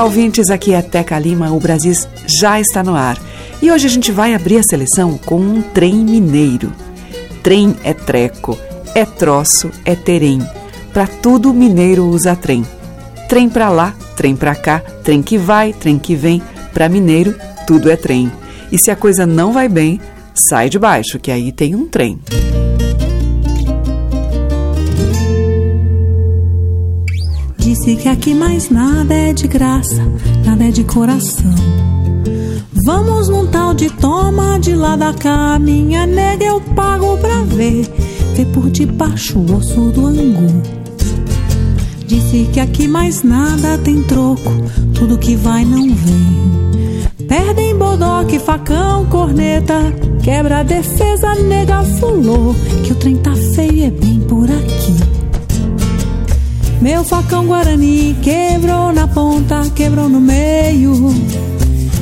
Olá, ouvintes. Aqui é Teca Lima. O Brasil já está no ar. E hoje a gente vai abrir a seleção com um trem mineiro. Trem é treco, é troço, é terem. Para tudo mineiro usa trem. Trem para lá, trem para cá, trem que vai, trem que vem. Para mineiro, tudo é trem. E se a coisa não vai bem, sai de baixo, que aí tem um trem. Disse que aqui mais nada é de graça, nada é de coração. Vamos num tal de toma de lá da cá, minha nega eu pago pra ver, ver por debaixo o osso do angu. Disse que aqui mais nada tem troco, tudo que vai não vem. Perdem bodoque, facão, corneta, quebra a defesa, nega fulô, que o trem tá feio é bem por aqui. Meu facão guarani quebrou na ponta, quebrou no meio.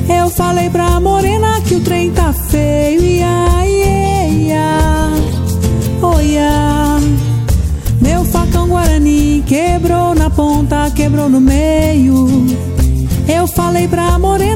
Eu falei pra morena que o trem tá feio, ia, ia, ia, oh, ia. Meu facão guarani quebrou na ponta, quebrou no meio. Eu falei pra morena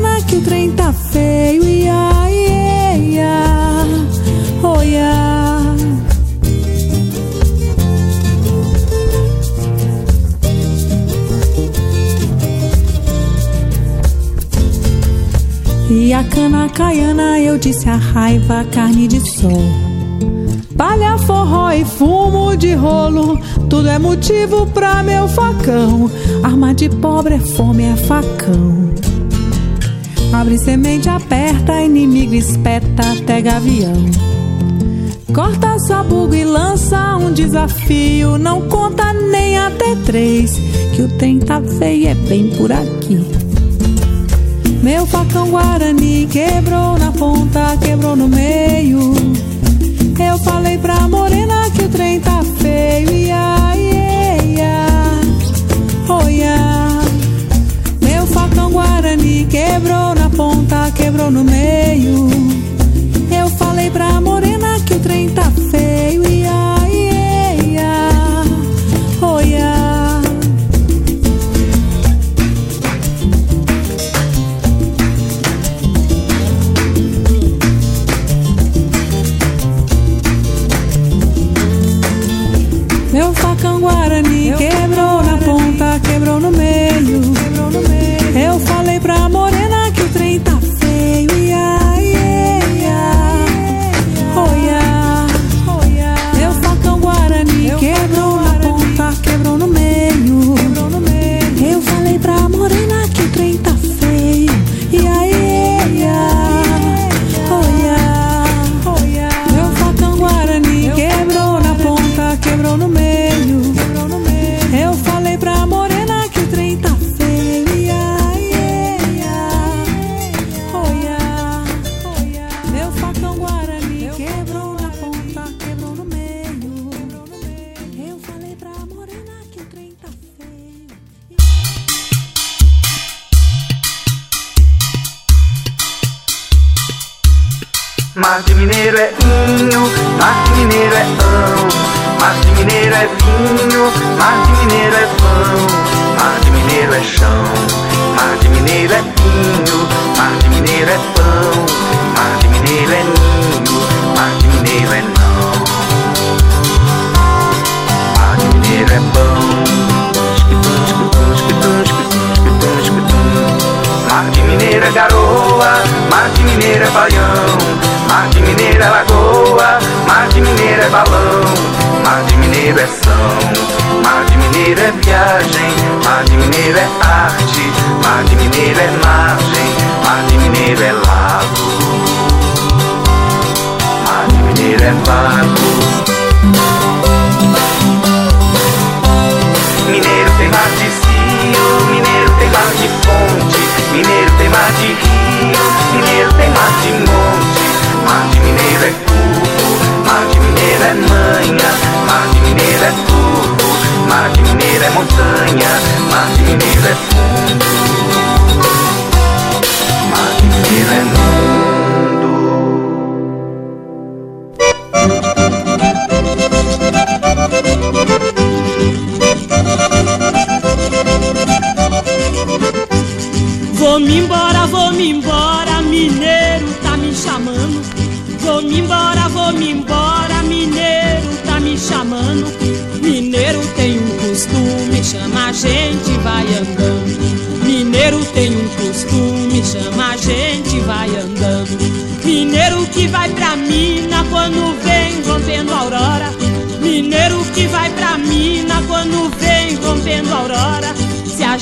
caiana eu disse a raiva, carne de sol. Palha, forró e fumo de rolo, tudo é motivo pra meu facão. Arma de pobre é fome, é facão. Abre semente, aperta, inimigo espeta até gavião. Corta sabugo e lança um desafio. Não conta nem até três, que o trem tá feio, é bem por aqui. Meu facão guarani quebrou na ponta, quebrou no meio. Eu falei pra morena que o trem tá feio, ia, ia, ia, oh, ia. Meu facão guarani quebrou na ponta, quebrou no meio.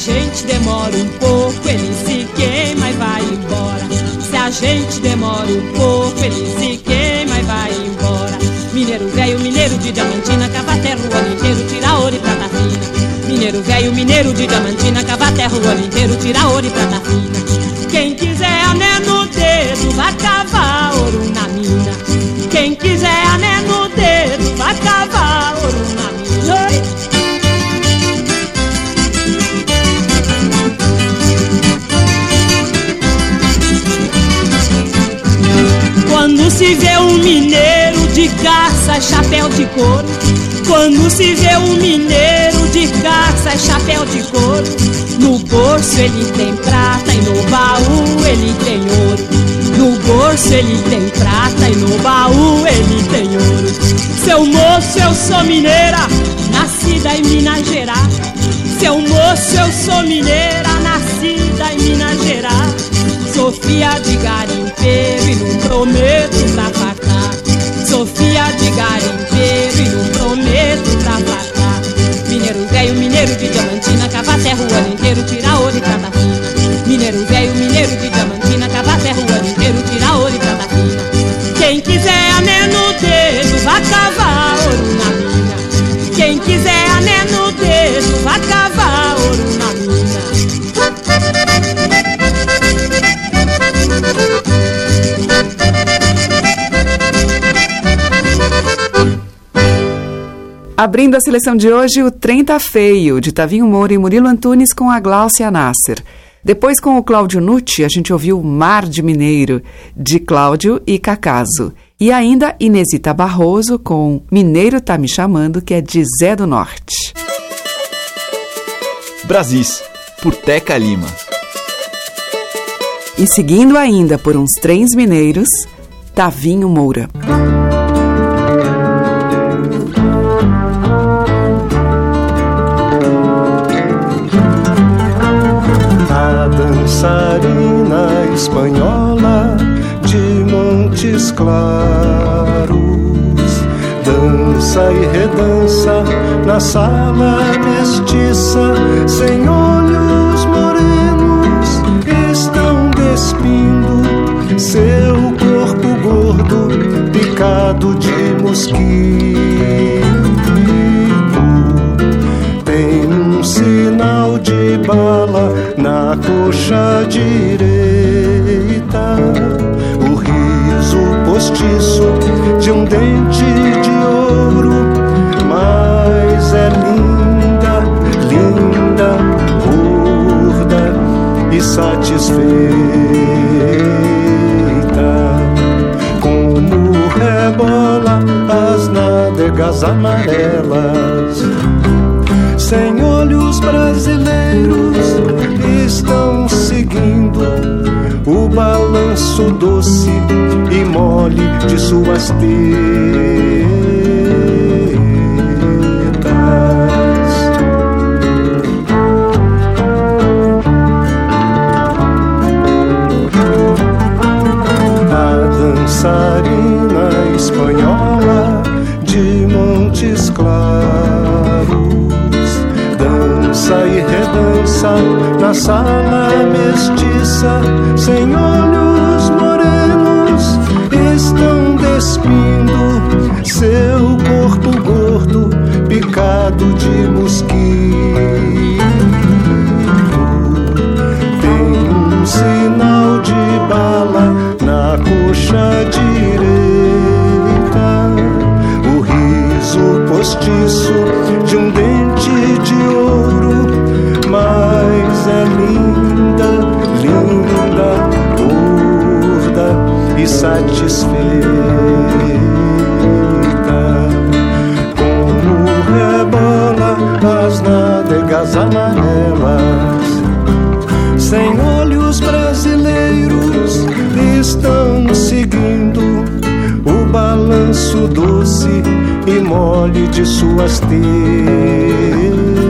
Gente demora um pouco, ele se queima e vai embora. Se a gente demora um pouco, ele se queima e vai embora. Mineiro velho, mineiro de diamantina, cava terra o ano inteiro, tira ouro e prata fina. Mineiro velho, mineiro de diamantina, cava terra o ano inteiro, tira ouro e prata fina. Um mineiro de caça, chapéu de couro. Quando se vê um mineiro de caça, chapéu de couro. No bolso ele tem prata e no baú ele tem ouro. No bolso ele tem prata e no baú ele tem ouro. Seu moço, eu sou mineira, nascida em Minas Gerais. Seu moço, eu sou mineira, nascida em Minas Gerais. Sofia de garimpeiro e não prometo velho, mineiro de Abrindo a seleção de hoje, o Trem Tá Feio, de Tavinho Moura e Murilo Antunes com a Gláucia Nasser. Depois, com o Cláudio Nucci, a gente ouviu Mar de Mineiro, de Cláudio e Cacaso. E ainda Inesita Barroso com Mineiro Tá Me Chamando, que é de Zé do Norte. Brasis, por Teca Lima. E seguindo ainda por uns trens mineiros, Tavinho Moura. Espanhola de Montes Claros dança e redança na sala mestiça sem olhos morenos estão despindo seu corpo gordo picado de mosquito tem um sinal de bala na coxa direita. Postiço de um dente de ouro, mas é linda, linda, gorda e satisfeita. Como rebola as nádegas amarelas sem olhos brasileiros estão seguindo o balanço doce e mole de suas tetas. Na sala mestiça, sem olhos morenos, estão despindo seu corpo gordo, picado de mosquito. Satisfeita. Como rebola as nádegas amarelas, sem olhos brasileiros estão seguindo o balanço doce e mole de suas tetas.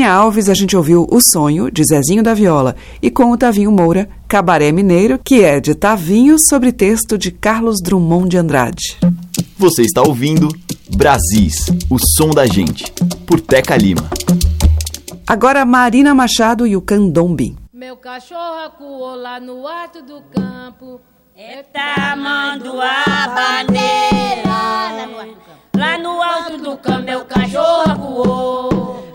Tânia Alves, a gente ouviu O Sonho, de Zezinho da Viola, e com o Tavinho Moura, Cabaré Mineiro, que é de Tavinho, sobre texto de Carlos Drummond de Andrade. Você está ouvindo Brasis, o som da gente, por Teca Lima. Agora Marina Machado e o Candombi. Meu cachorro acuou lá no alto do campo. Eita, amando a bandeira. Lá no alto do campo, meu cachorro acuou.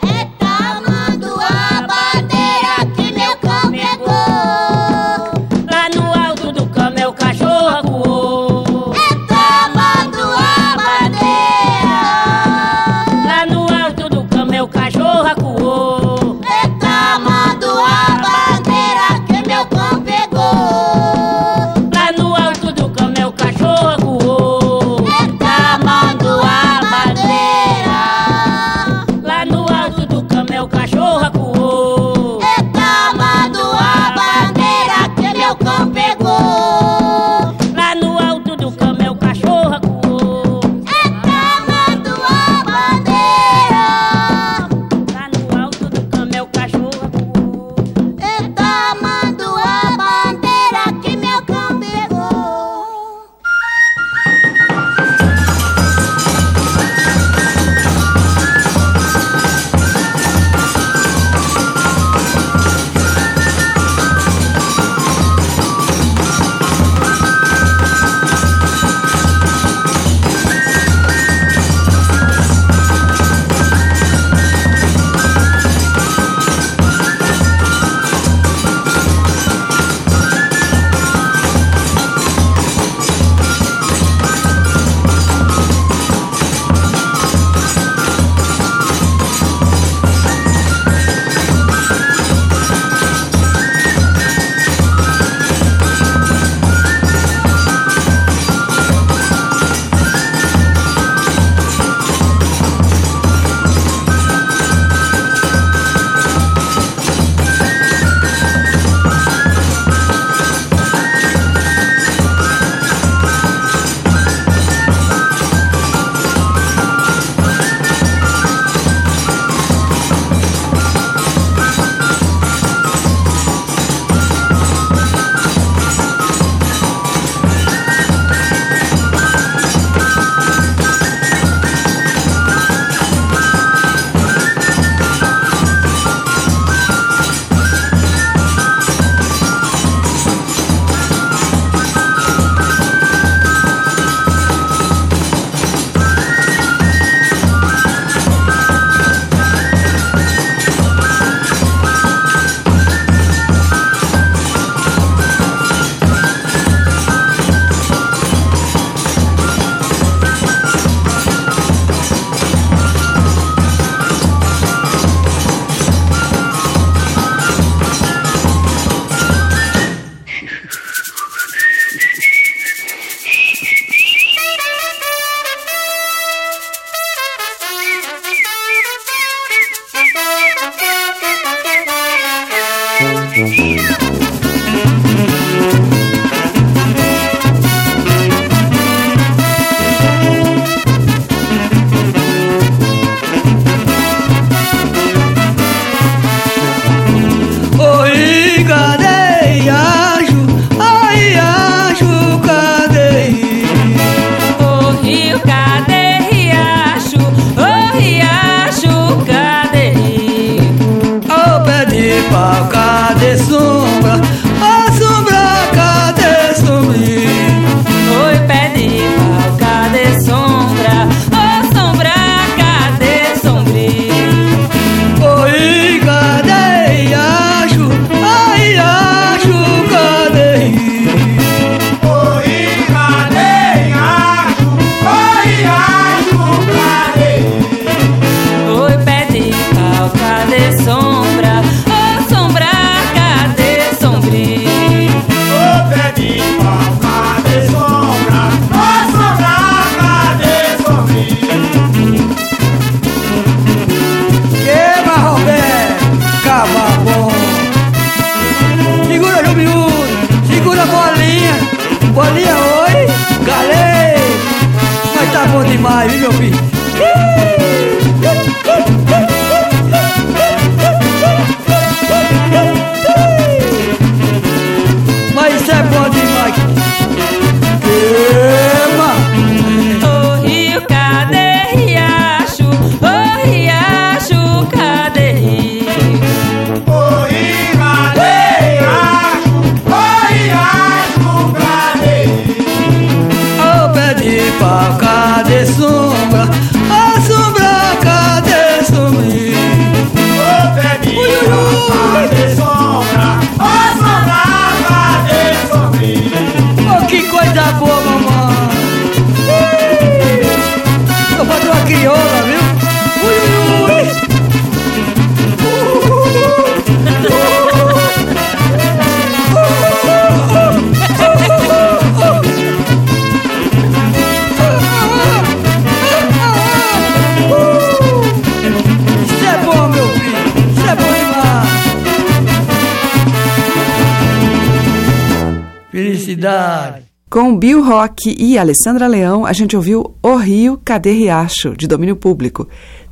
Com Bill Rock e Alessandra Leão, a gente ouviu O Rio, Cadê Riacho, de domínio público.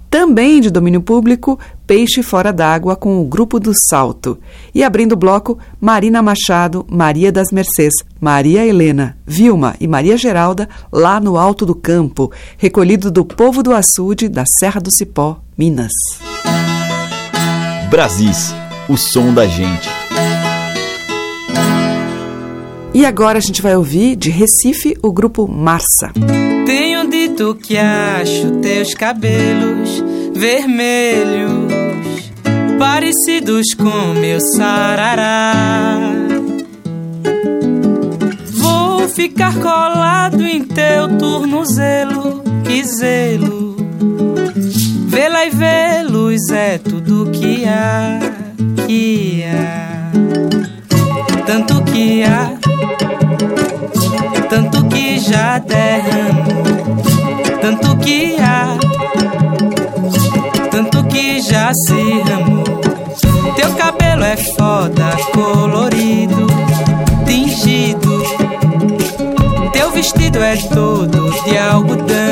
Também de domínio público, Peixe Fora d'Água com o Grupo do Salto. E abrindo o bloco, Marina Machado, Maria das Mercês, Maria Helena, Vilma e Maria Geralda, lá no Alto do Campo, recolhido do povo do açude da Serra do Cipó, Minas. Brasis, o som da gente. E agora a gente vai ouvir de Recife o grupo Marça. Tenho dito que acho teus cabelos vermelhos parecidos com meu sarará. Vou ficar colado em teu tornozelo, que zelo. Vê-la e vê-los é tudo que há, que há. Tanto que há, tanto que já derramo, tanto que há, tanto que já se ramou. Teu cabelo é foda, colorido, tingido. Teu vestido é todo de algodão.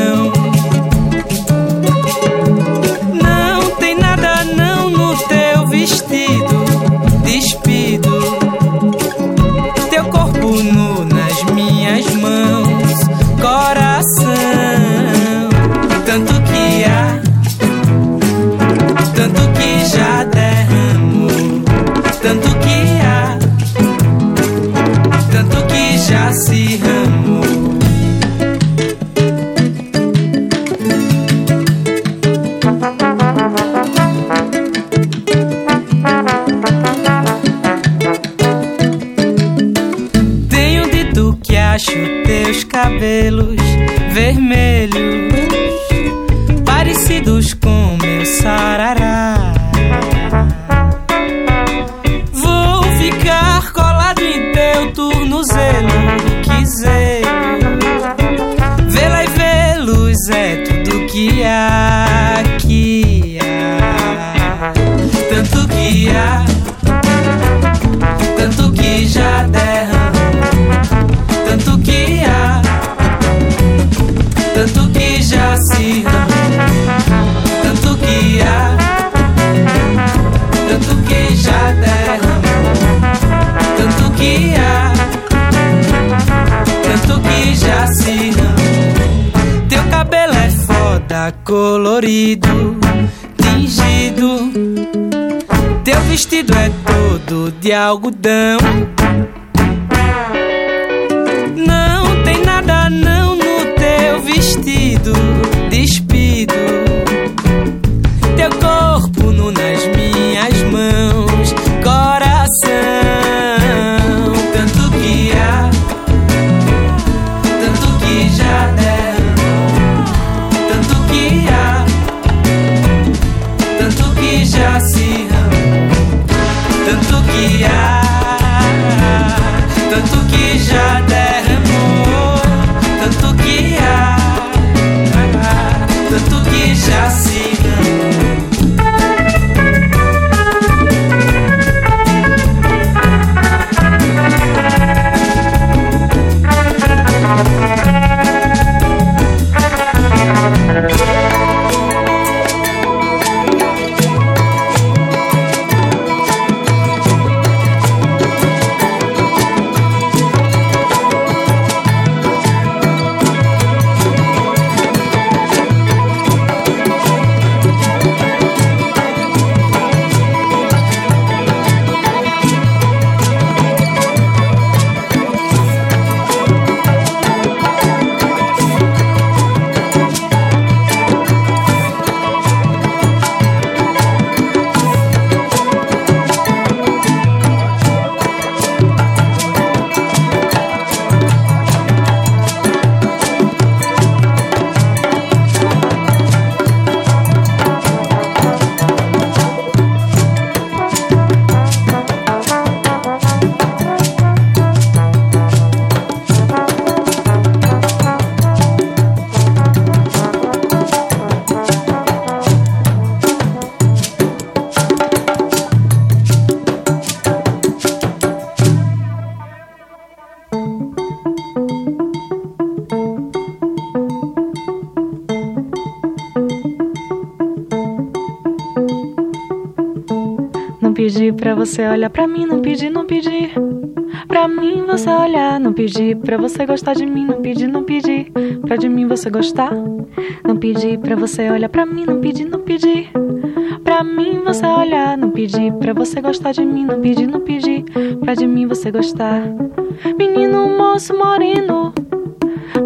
De pedi pra você olhar pra mim, não pedi, não pedi. Pra mim você olhar, não pedi pra você gostar de mim, não pedi, não pedi. Pra de mim você gostar. Não pedi pra você olhar pra mim, não pedi, não pedi. Pra mim você olhar, não pedi pra você gostar de mim, não pedi, não pedi. Pra de mim você gostar. Menino, moço moreno,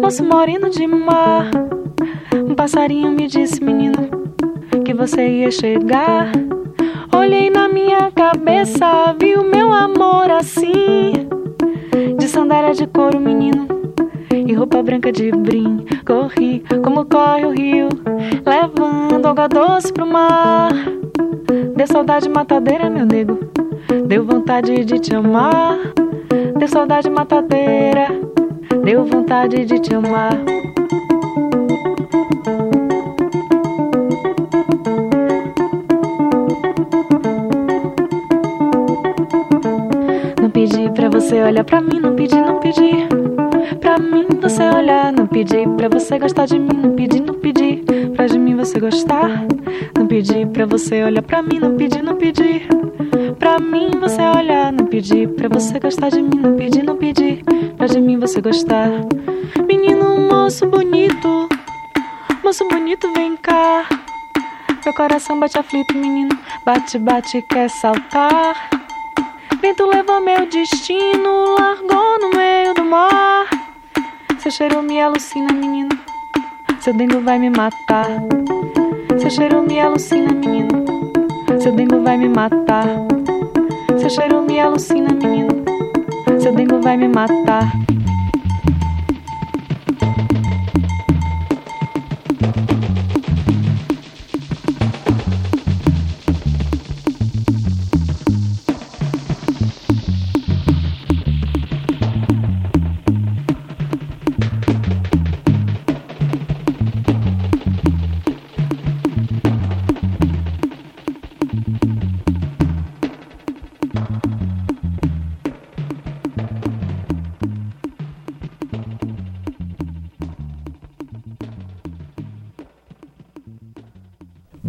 moço moreno de mar. Um passarinho me disse, menino, que você ia chegar. Minha cabeça, vi o meu amor assim. De sandália de couro, menino, e roupa branca de brim. Corri como corre o rio, levando água doce pro mar. Deu saudade matadeira, meu nego, deu vontade de te amar. Deu saudade matadeira, deu vontade de te amar. Olhar pra mim, não pedi, não pedi. Pra mim você olhar, não pedi pra você gostar de mim, não pedi, não pedi. Pra de mim você gostar, não pedi pra você olhar pra mim, não pedi, não pedi. Pra mim você olhar, não pedi pra você gostar de mim, não pedi, não pedi. Pra de mim você gostar. Menino, moço bonito, moço bonito, vem cá. Meu coração bate aflito, menino, bate, bate, quer saltar. Vento levou meu destino, largou no meio do mar. Seu cheiro me alucina, menino. Seu dengo vai me matar. Seu cheiro me alucina, menino. Seu dengo vai me matar. Seu cheiro me alucina, menino. Seu dengo vai me matar.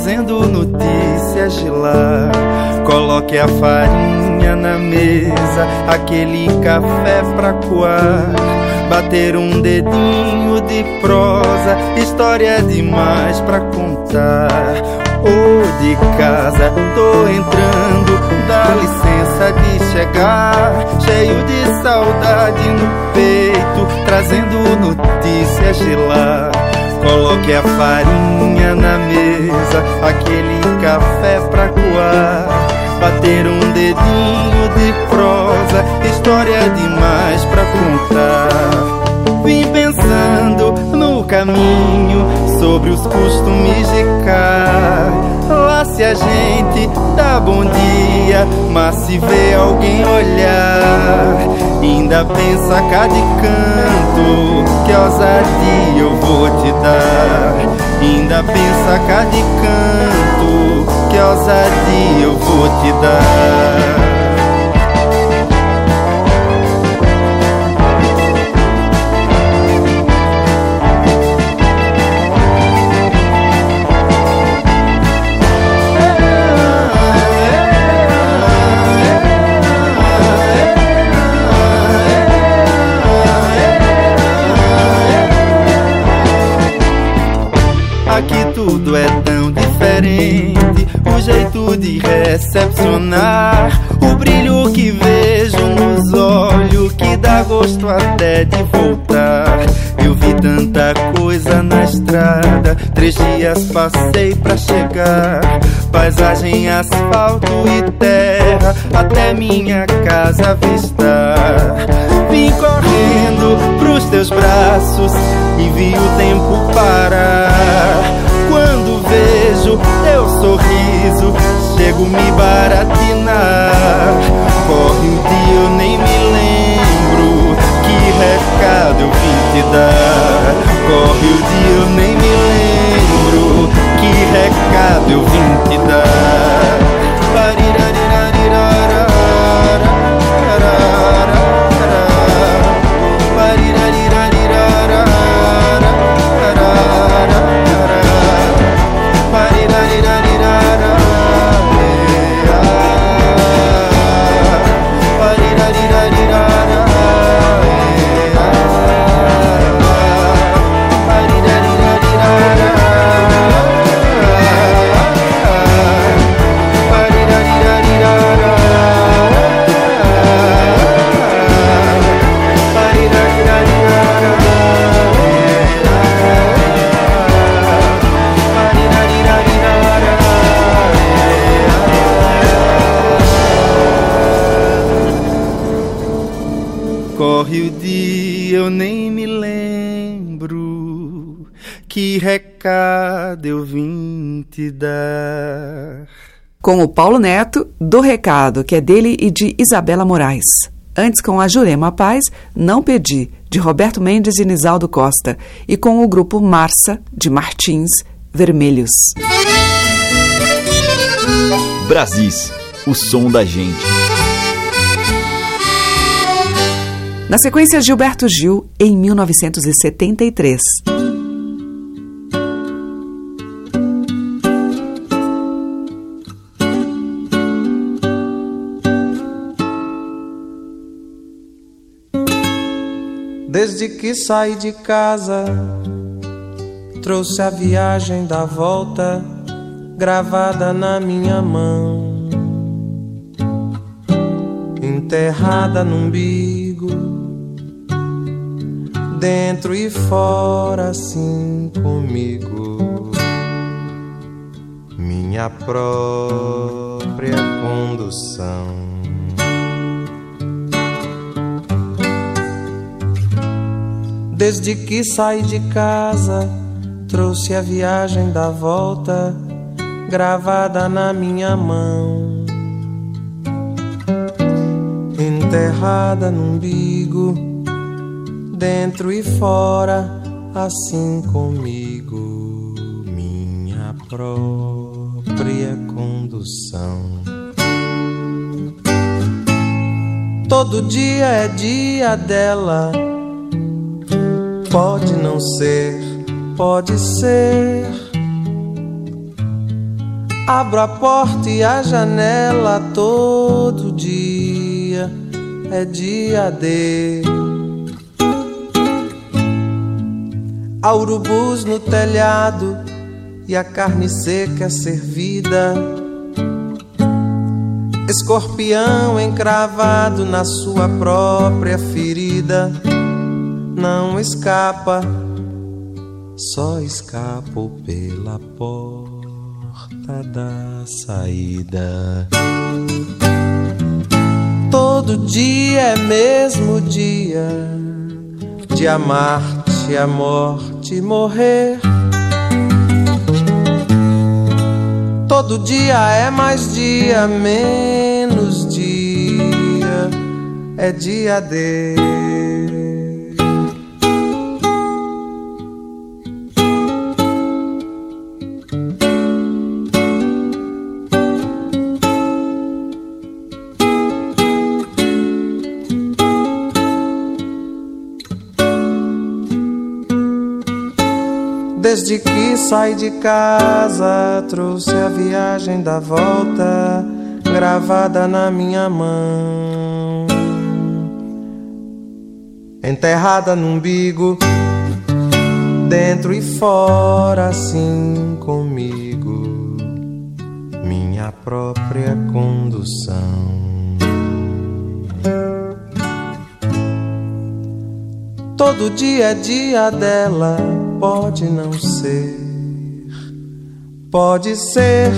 Trazendo notícias de lá. Coloque a farinha na mesa, aquele café pra coar. Bater um dedinho de prosa, história demais pra contar. Ô de casa, tô entrando, dá licença de chegar. Cheio de saudade no peito, trazendo notícias de lá. Coloque a farinha na mesa, aquele café pra coar. Bater um dedinho de prosa, história demais pra contar. Vim pensando no caminho sobre os costumes de cá. Lá se a gente dá bom dia, mas se vê alguém olhar, ainda pensa cá de canto, que ousadia eu vou te dar. Ainda pensa cá de canto, que ousadia eu vou te dar. Jeito de recepcionar, o brilho que vejo nos olhos, que dá gosto até de voltar. Eu vi tanta coisa na estrada, três dias passei pra chegar. Paisagem, asfalto e terra, até minha casa avistar. Vim correndo pros teus braços e vi o tempo parar. Quando vejo teu sorriso, chego me baratinar. Corre o dia, eu nem me lembro que recado eu vim te dar. Corre o dia, eu nem me lembro que recado eu vim te dar. Com o Paulo Neto, do recado, que é dele e de Isabela Moraes. Antes com a Jurema Paz, Não Pedi, de Roberto Mendes e Nisaldo Costa. E com o grupo Marça, de Martins, Vermelhos. Brasis, o som da gente. Na sequência, Gilberto Gil, em 1973. Desde que saí de casa, trouxe a viagem da volta gravada na minha mão, enterrada no umbigo, dentro e fora, assim comigo, minha própria condução. Desde que saí de casa, trouxe a viagem da volta gravada na minha mão. Enterrada no umbigo, dentro e fora, assim comigo, minha própria condução. Todo dia é dia dela. Pode não ser, pode ser. Abro a porta e a janela todo dia é dia de. Há urubus no telhado e a carne seca é servida. Escorpião encravado na sua própria ferida. Não escapa, só escapo pela porta da saída. Todo dia é mesmo dia de amar-te, a morte morrer. Todo dia é mais dia, menos dia, é dia de. Desde que saí de casa, trouxe a viagem da volta gravada na minha mão. Enterrada no umbigo, dentro e fora, assim comigo, minha própria condução. Todo dia é dia dela, pode não ser, pode ser.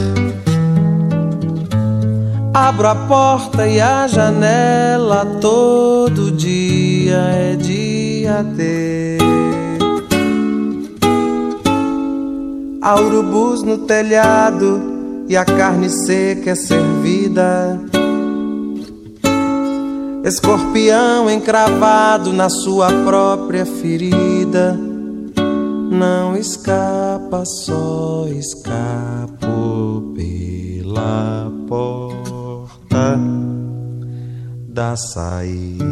Abro a porta e a janela, todo dia é dia de. Há urubus no telhado e a carne seca é servida. Escorpião encravado na sua própria ferida. Não escapa, só escapo pela porta da saída.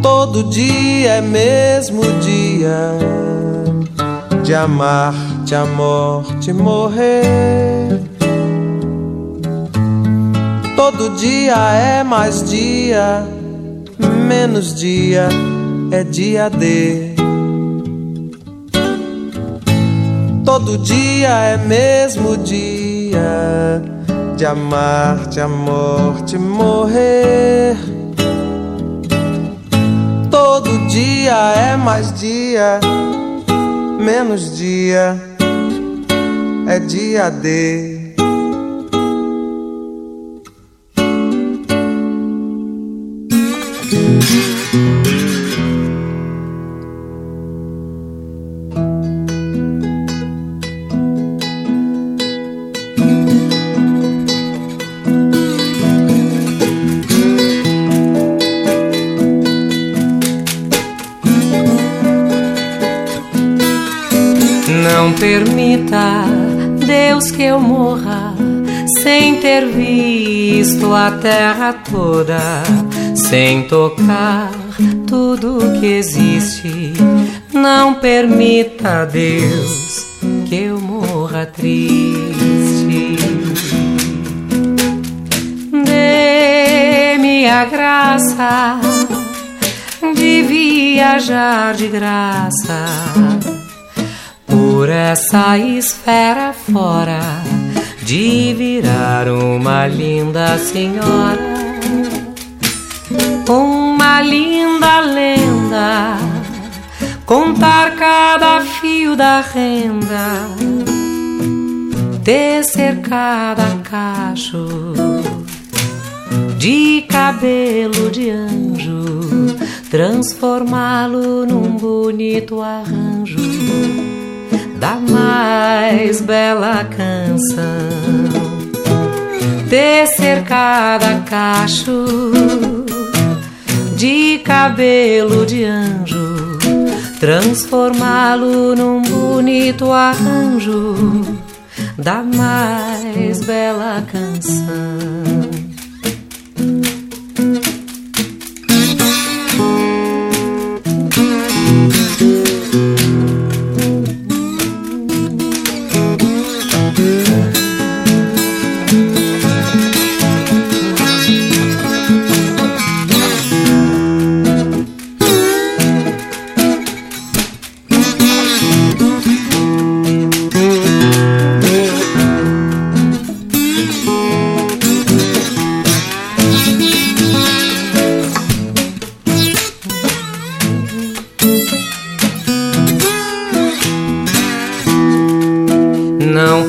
Todo dia é mesmo dia de amar-te, a morte morrer. Todo dia é mais dia, menos dia é dia de. Todo dia é mesmo dia de amar-te, a morte morrer. Todo dia é mais dia, menos dia é dia de. Não permita, Deus, que eu morra sem ter visto a terra toda, sem tocar tudo que existe. Não permita, Deus, que eu morra triste. Dê-me a graça de viajar de graça por essa esfera fora, de virar uma linda senhora, uma linda lenda, contar cada fio da renda, tecer cada cacho, de cabelo de anjo, transformá-lo num bonito arranjo da mais bela canção. Tecer cada cacho de cabelo de anjo, transformá-lo num bonito arranjo da mais bela canção.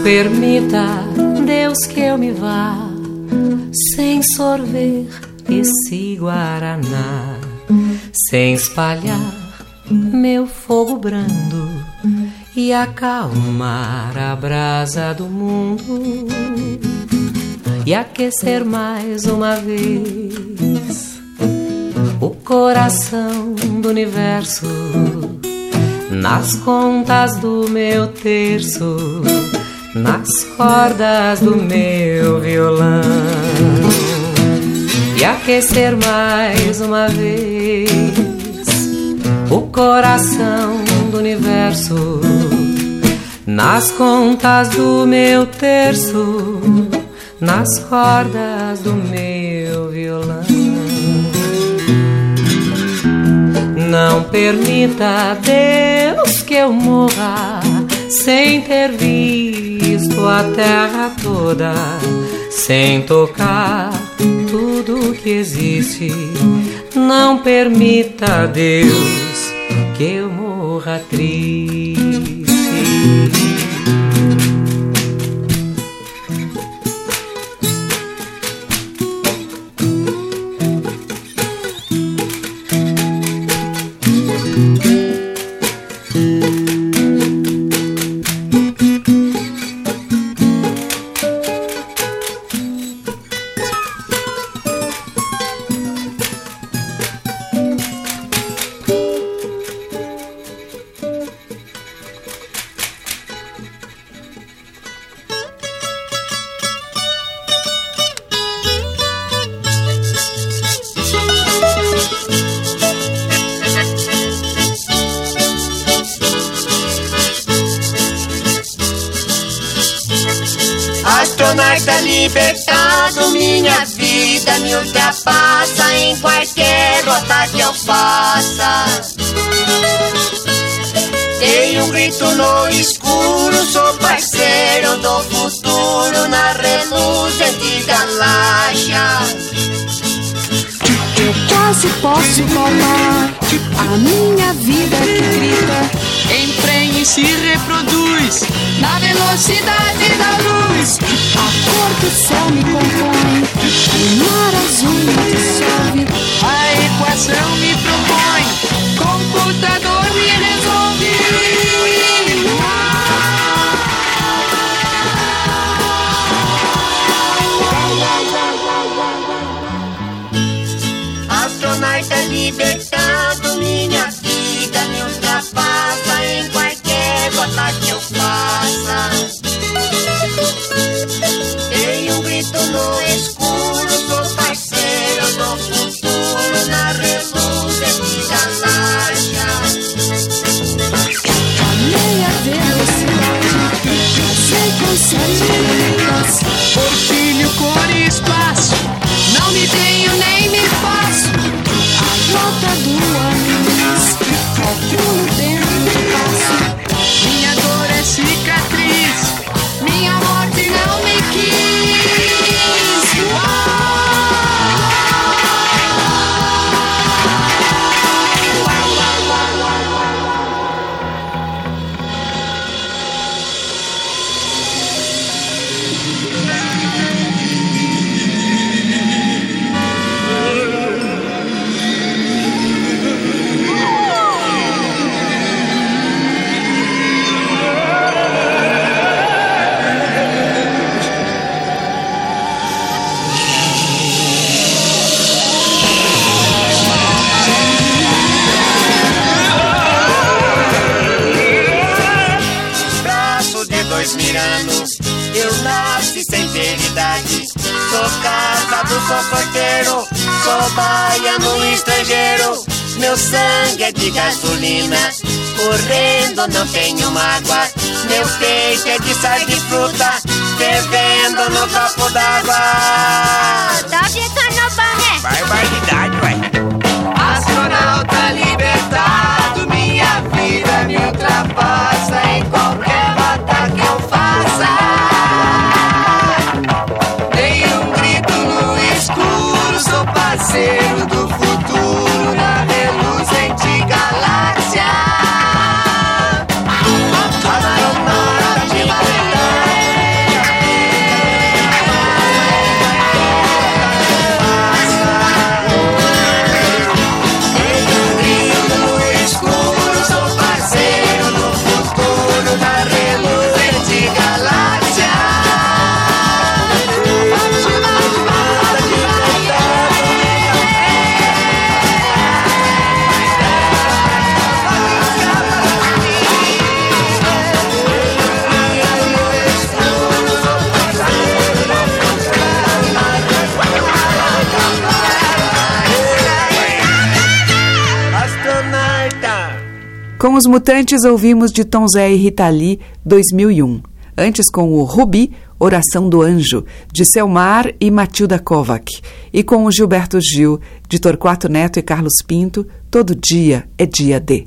Permita, Deus, que eu me vá sem sorver esse guaraná, sem espalhar meu fogo brando e acalmar a brasa do mundo e aquecer mais uma vez o coração do universo nas contas do meu terço, nas cordas do meu violão. E aquecer mais uma vez o coração do universo, nas contas do meu terço, nas cordas do meu violão. Não permita, Deus, que eu morra sem ter visto a terra toda, sem tocar tudo que existe. Não permita, Deus, que eu morra triste. Meu sangue é de gasolina. Correndo não tenho mágoa. Meu peito é de sal de fruta. Fervendo no copo d'água. Dá dica no barré. Barbaridade, ué. Astronauta libertado, minha vida me ultrapassa Com os Mutantes ouvimos de Tom Zé e Rita Lee 2001. Antes com o Rubi, Oração do Anjo, de Selmar e Matilda Kovac. E com o Gilberto Gil, de Torquato Neto e Carlos Pinto, Todo Dia é Dia de.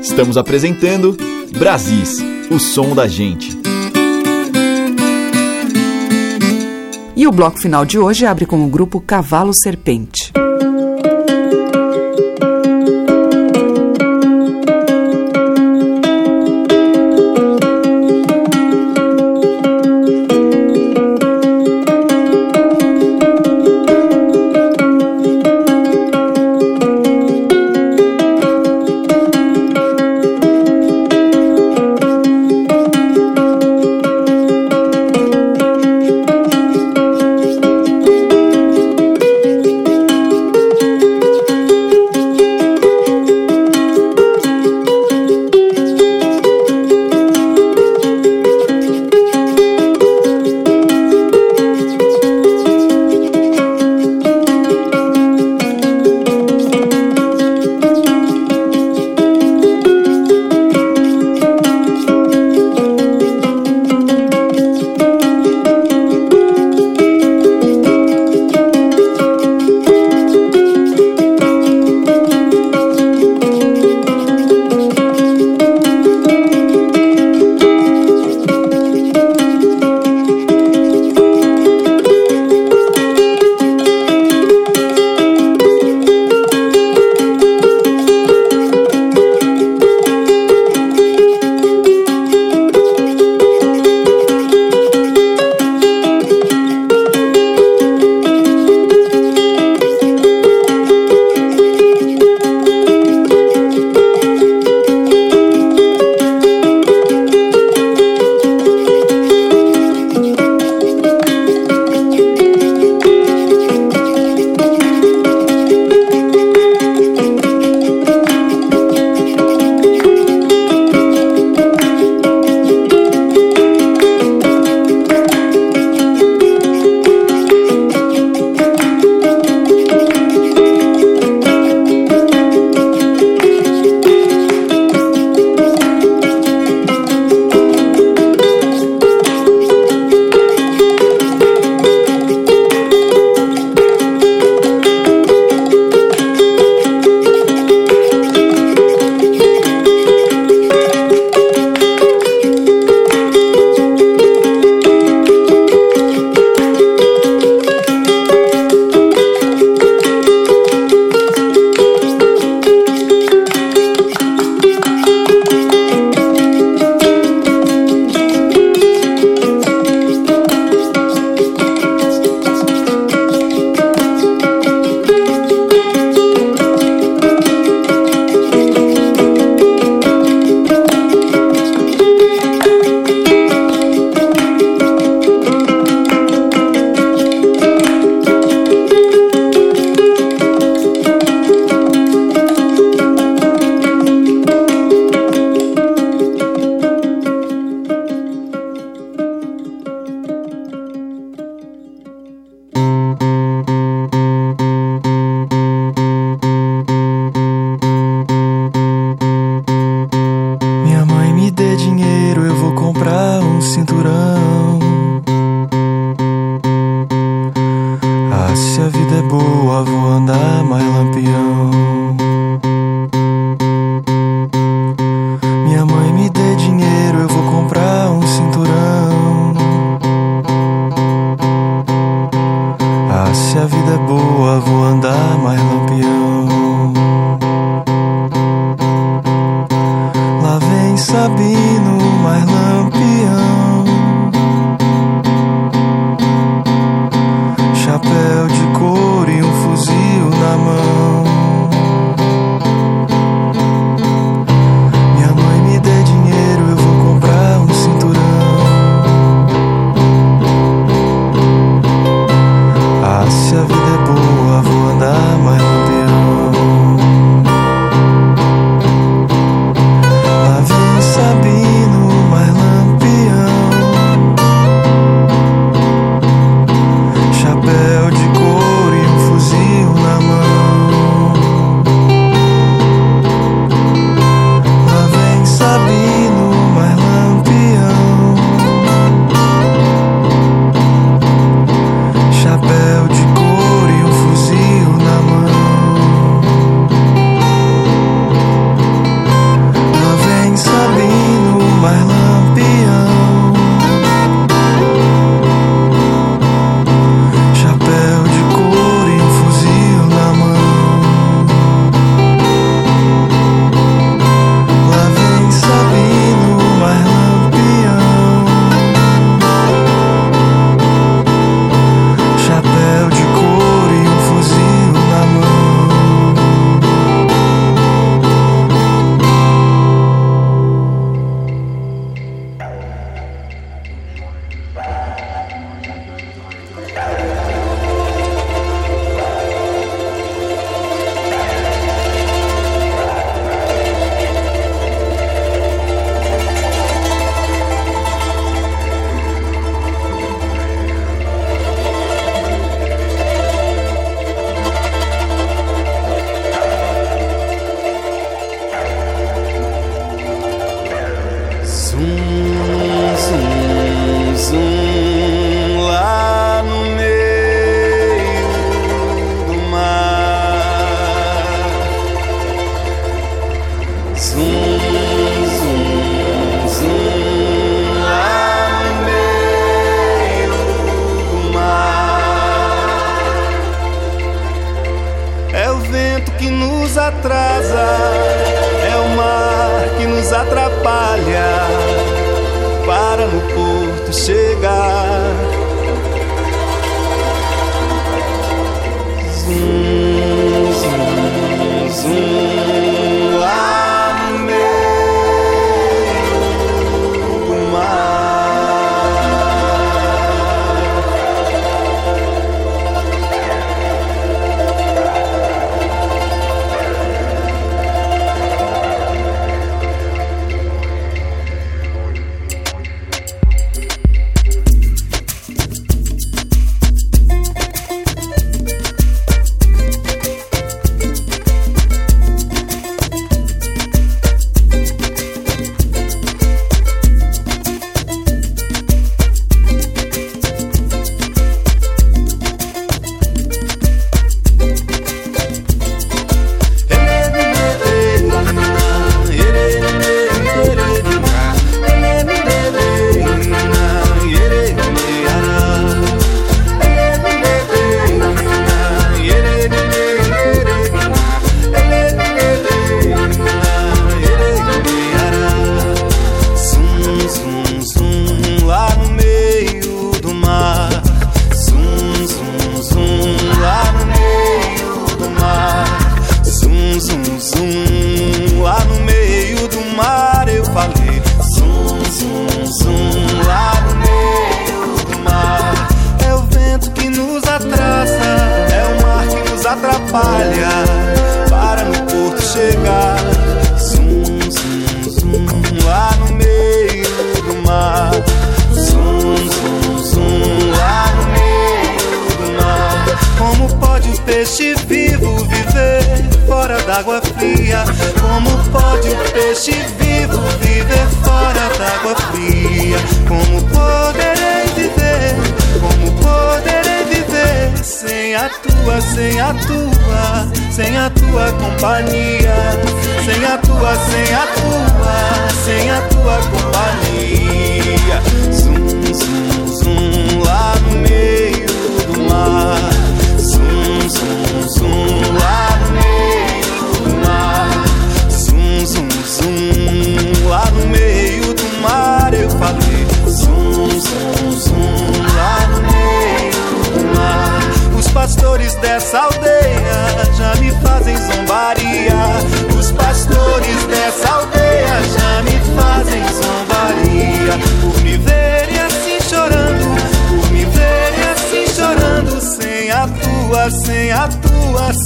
Estamos apresentando Brasis, o som da gente. E o bloco final de hoje abre com o grupo Cavalo Serpente.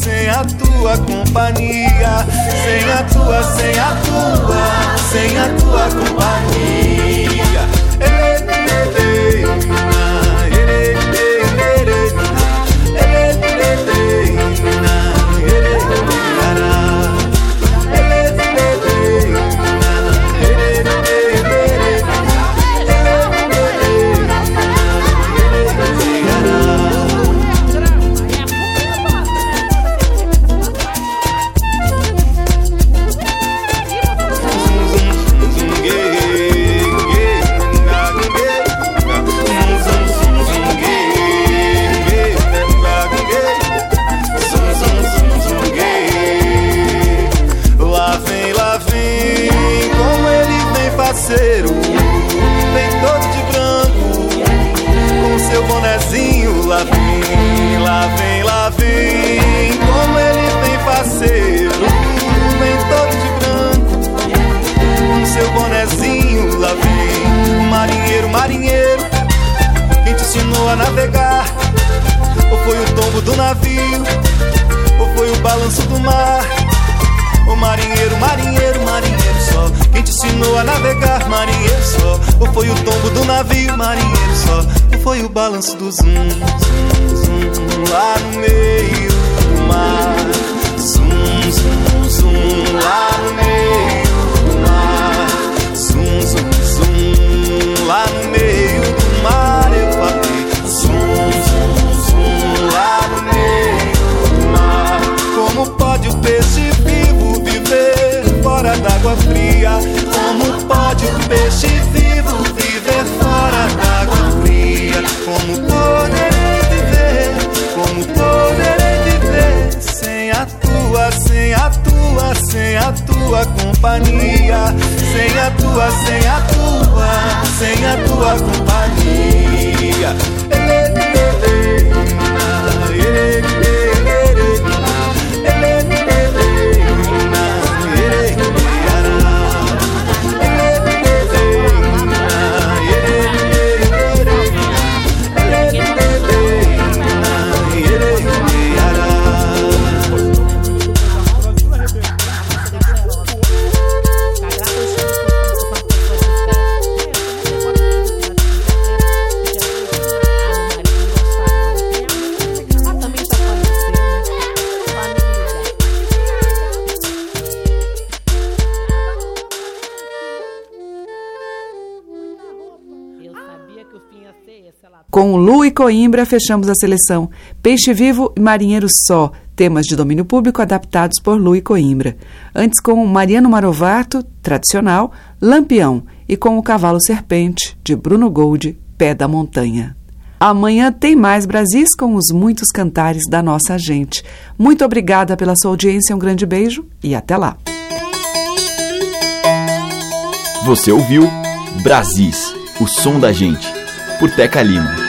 sem a tua companhia, sem a tua, sem a tua, sem a tua companhia. dos uns. companhia. Sem a tua, sem a tua, sem a tua companhia. Coimbra, fechamos a seleção Peixe Vivo e Marinheiro Só, temas de domínio público adaptados por Lu e Coimbra. Antes com Mariano Marovato, tradicional, Lampião, e com O Cavalo Serpente, de Bruno Gold, Pé da Montanha. Amanhã tem mais Brasis com os muitos cantares da nossa gente. Muito obrigada pela sua audiência, um grande beijo e até lá. Você ouviu Brasis, o som da gente, por Teca Lima.